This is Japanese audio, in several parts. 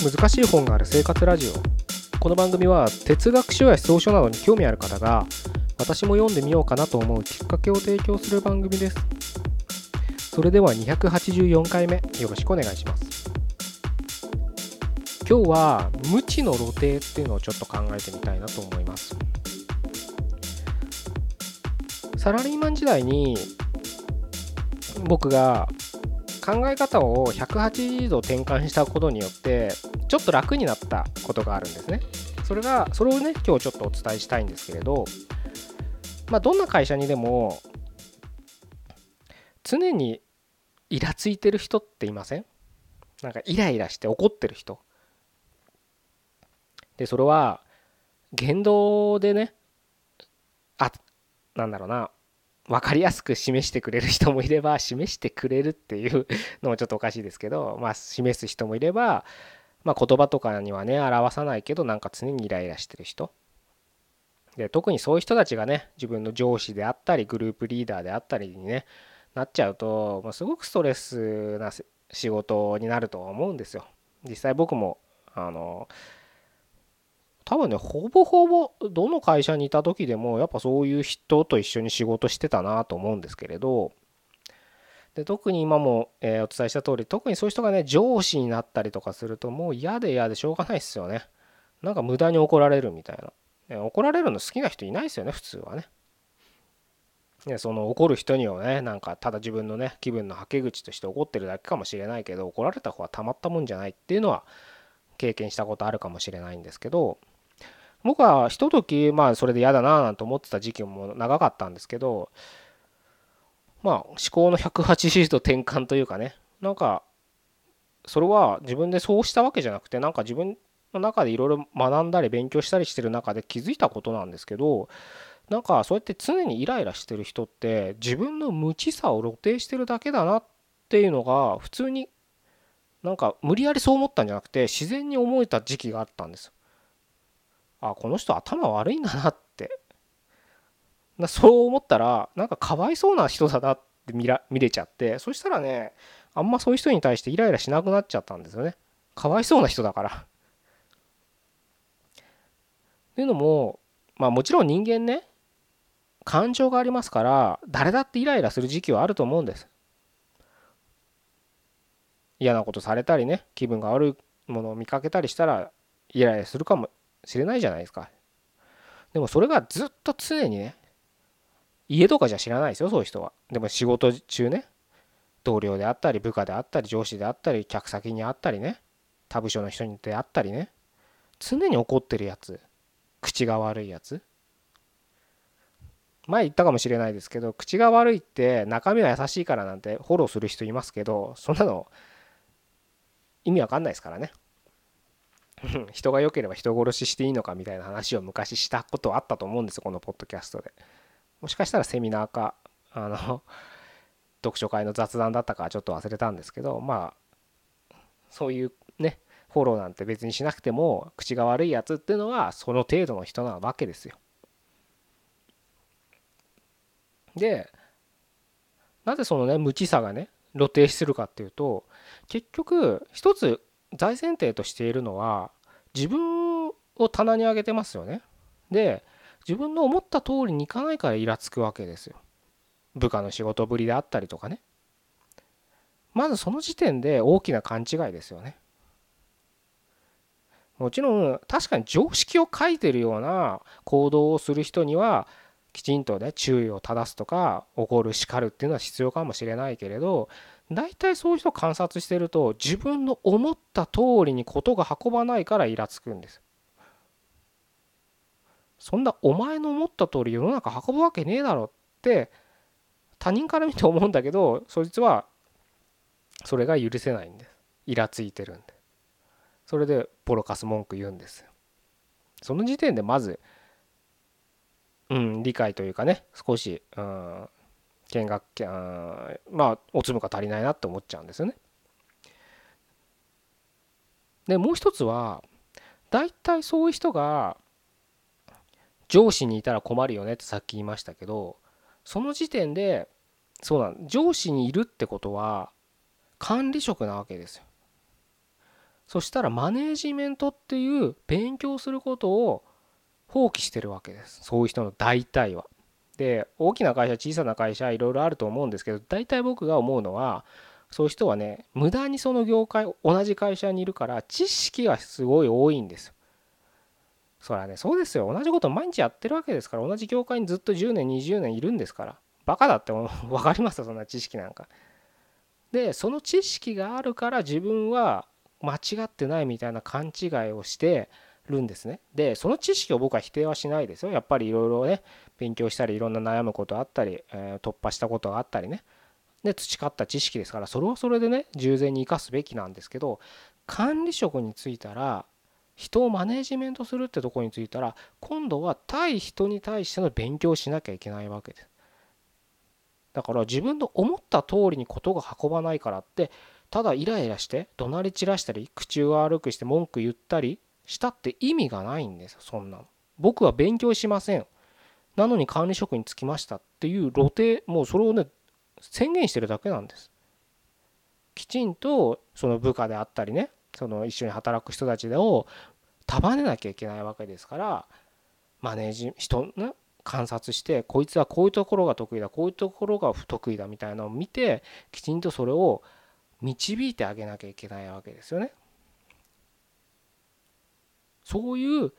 難しい本がある生活ラジオ。この番組は哲学書や思想書などに興味ある方が私も読んでみようかなと思うきっかけを提供する番組です。それでは284回目よろしくお願いします。今日は無知の露呈っていうのをちょっと考えてみたいなと思います。サラリーマン時代に僕が考え方を180度転換したことによってちょっと楽になったことがあるんですね。それがそれをね今日ちょっとお伝えしたいんですけれどまあどんな会社にでも常にイラついてる人っていません？なんかイライラして怒ってる人。でそれは言動でねあなんだろうな分かりやすく示してくれる人もいれば 示してくれるっていうのもちょっとおかしいですけど、まあ、示す人もいれば、まあ、言葉とかにはね表さないけどなんか常にイライラしてる人で特にそういう人たちがね自分の上司であったりグループリーダーであったりにねなっちゃうと、まあ、すごくストレスな仕事になると思うんですよ。実際僕もあの多分ねほぼほぼどの会社にいた時でもやっぱそういう人と一緒に仕事してたなと思うんですけれど。で特に今も、え、お伝えした通り特にそういう人がね上司になったりとかするともう嫌で嫌でしょうがないですよね。なんか無駄に怒られるみたいな、ね、怒られるの好きな人いないですよね普通はね。ねその怒る人にはねなんかただ自分のね気分のはけ口として怒ってるだけかもしれないけど怒られた方はたまったもんじゃないっていうのは経験したことあるかもしれないんですけど。僕はひとときまあそれで嫌だななんて思ってた時期も長かったんですけどまあ思考の180度転換というかね。なんかそれは自分でそうしたわけじゃなくてなんか自分の中でいろいろ学んだり勉強したりしてる中で気づいたことなんですけどなんかそうやって常にイライラしてる人って自分の無知さを露呈してるだけだなっていうのが普通になんか無理やりそう思ったんじゃなくて自然に思えた時期があったんですあこの人頭悪いんだなって。なそう思ったらなんかかわいそうな人だなって見ら見れちゃってそしたらねあんまそういう人に対してイライラしなくなっちゃったんですよね。かわいそうな人だから。っていうのもまあもちろん人間ね感情がありますから誰だってイライラする時期はあると思うんです。嫌なことされたりね気分が悪いものを見かけたりしたらイライラするかもしれないじゃないですか。でもそれがずっと常にね、家とかじゃ知らないですよ、そういう人は。でも仕事中ね、同僚であったり、部下であったり、上司であったり、客先にあったりね、他部署の人にであったりね、常に怒ってるやつ、口が悪いやつ。前言ったかもしれないですけど、口が悪いって中身は優しいからなんてフォローする人いますけど、そんなの意味わかんないですからね。人が良ければ人殺ししていいのかみたいな話を昔したことあったと思うんですよこのポッドキャストで。もしかしたらセミナーかあの 読書会の雑談だったかちょっと忘れたんですけどまあそういうねフォローなんて別にしなくても口が悪いやつっていうのはその程度の人なわけですよ。でなぜそのね無知さがね露呈するかっていうと結局一つ大前提としているのは自分を棚に上げてますよね。で自分の思った通りにいかないからイラつくわけですよ。部下の仕事ぶりであったりとかね。まずその時点で大きな勘違いですよね。もちろん確かに常識を書いてるような行動をする人にはきちんとね注意を正すとか怒る叱るっていうのは必要かもしれないけれど大体そういう人を観察してると自分の思った通りにことが運ばないからイラつくんです。そんなお前の思った通り世の中運ぶわけねえだろって他人から見て思うんだけどそいつはそれが許せないんです。イラついてるんで。それでボロカス文句言うんです。その時点でまずうん理解というかね少しうん見学まあお粒が足りないなって思っちゃうんですよね。でもう一つは大体そういう人が上司にいたら困るよねってさっき言いましたけどその時点でそうなん上司にいるってことは管理職なわけですよ。そしたらマネージメントっていう勉強することを放棄してるわけですそういう人の大体は。で大きな会社小さな会社いろいろあると思うんですけど大体僕が思うのはそういう人はね無駄にその業界同じ会社にいるから知識がすごい多いんですよ。そりゃねそうですよ同じこと毎日やってるわけですから同じ業界にずっと10年20年いるんですからバカだって分 かります？よそんな知識なんか。でその知識があるから自分は間違ってないみたいな勘違いをしてるんですね。でその知識を僕は否定はしないですよ。やっぱりいろいろね勉強したりいろんな悩むことあったり、え、突破したことがあったりねで培った知識ですからそれはそれでね従前に生かすべきなんですけど管理職に就いたら人をマネージメントするってとこについたら今度は対人に対しての勉強をしなきゃいけないわけです。だから自分の思った通りに事が運ばないからってただイライラして怒鳴り散らしたり口を悪くして文句言ったりしたって意味がないんですそんな。僕は勉強しません。なのに管理職に就きましたっていう露呈もうそれをね宣言してるだけなんです。きちんとその部下であったりねその一緒に働く人たちを束ねなきゃいけないわけですからマネージ人ね観察してこいつはこういうところが得意だこういうところが不得意だみたいなのを見てきちんとそれを導いてあげなきゃいけないわけですよね。そういう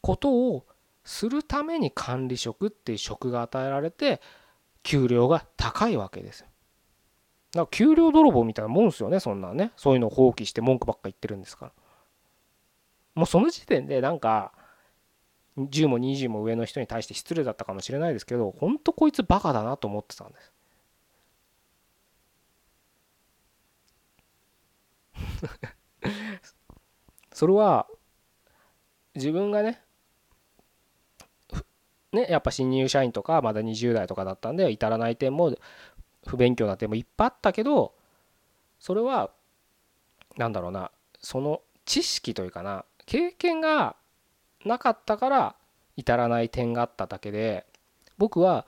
ことをするために管理職っていう職が与えられて給料が高いわけですよ。だから給料泥棒みたいなもんですよねそんなね。そういうのを放棄して文句ばっか言ってるんですから。もうその時点でなんか10も20も上の人に対して失礼だったかもしれないですけどほんとこいつバカだなと思ってたんです。それは自分がねねやっぱ新入社員とかまだ20代とかだったんで至らない点も不勉強な点もいっぱいあったけどそれは何だろうなその知識というかな経験がなかったから至らない点があっただけで僕は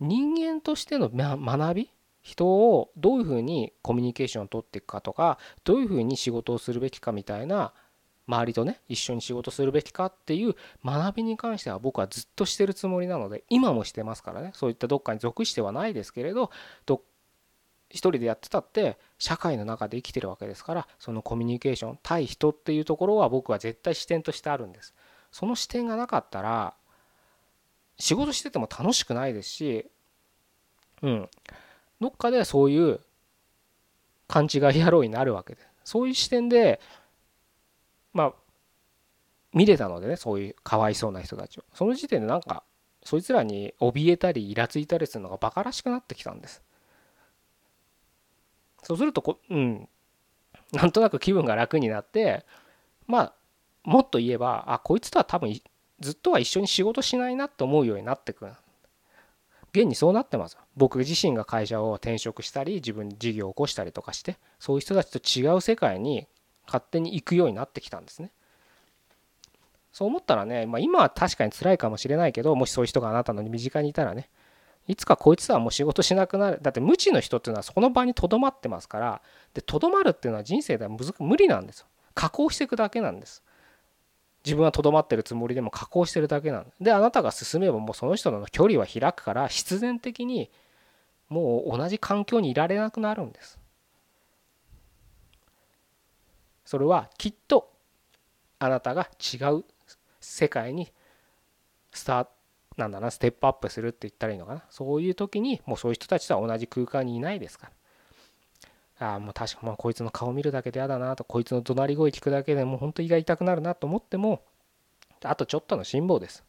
人間としての学び人をどういうふうにコミュニケーションを取っていくかとかどういうふうに仕事をするべきかみたいな周りとね一緒に仕事するべきかっていう学びに関しては僕はずっとしてるつもりなので今もしてますからね。そういったどっかに属してはないですけれどど一人でやってたって社会の中で生きてるわけですからそのコミュニケーション対人っていうところは僕は絶対視点としてあるんです。その視点がなかったら仕事してても楽しくないですしうん。どっかでそういう勘違い野郎になるわけで。そういう視点でまあ見れたのでねそういうかわいそうな人たちを。その時点でなんかそいつらに怯えたりイラついたりするのがバカらしくなってきたんです。そうするとこうん。なんとなく気分が楽になってまあもっと言えばあこいつとは多分ずっとは一緒に仕事しないなって思うようになってくる。現にそうなってます僕自身が会社を転職したり自分事業を起こしたりとかしてそういう人たちと違う世界に勝手に行くようになってきたんですね。そう思ったらね、まあ、今は確かに辛いかもしれないけどもしそういう人があなたの身近にいたらねいつかこいつはもう仕事しなくなる。だって無知の人っていうのはその場にとどまってますからでとどまるっていうのは人生では無理なんですよ。加工していくだけなんです。自分はとどまってるつもりでも加工してるだけなんであなたが進めばもうその人の距離は開くから必然的にもう同じ環境にいられなくなるんです。それはきっとあなたが違う世界にスターなんだなステップアップするって言ったらいいのかな。そういう時にもうそういう人たちとは同じ空間にいないですから。ああもう確かもうこいつの顔見るだけで嫌だなとこいつの怒鳴り声聞くだけでもう本当胃が痛くなるなと思ってもあとちょっとの辛抱です。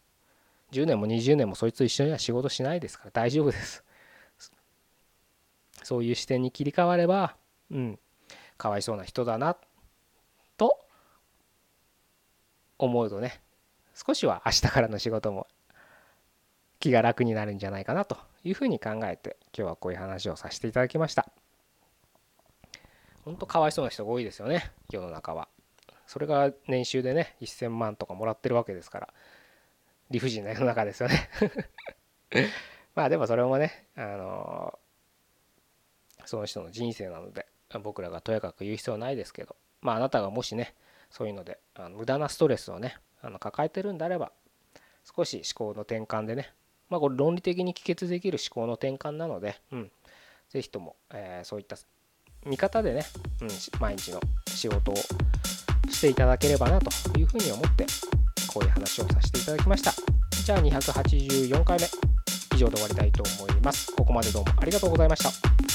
10年も20年もそいつと一緒には仕事しないですから大丈夫です。そういう視点に切り替わればうんかわいそうな人だなと思うとね少しは明日からの仕事も気が楽になるんじゃないかなというふうに考えて今日はこういう話をさせていただきました。ほんとかわいそうな人が多いですよね世の中は。それが年収でね1000万とかもらってるわけですから理不尽な世の中ですよね まあでもそれもねあのその人の人生なので僕らがとやかく言う必要はないですけどまあ、あなたがもしねそういうのであの無駄なストレスをねあの抱えてるんであれば少し思考の転換でねまあこれ論理的に帰結できる思考の転換なので、うん、ぜひとも、え、そういった見方でね、うん、毎日の仕事をしていただければなというふうに思ってこういう話をさせていただきました。じゃあ284回目以上で終わりたいと思います。ここまでどうもありがとうございました。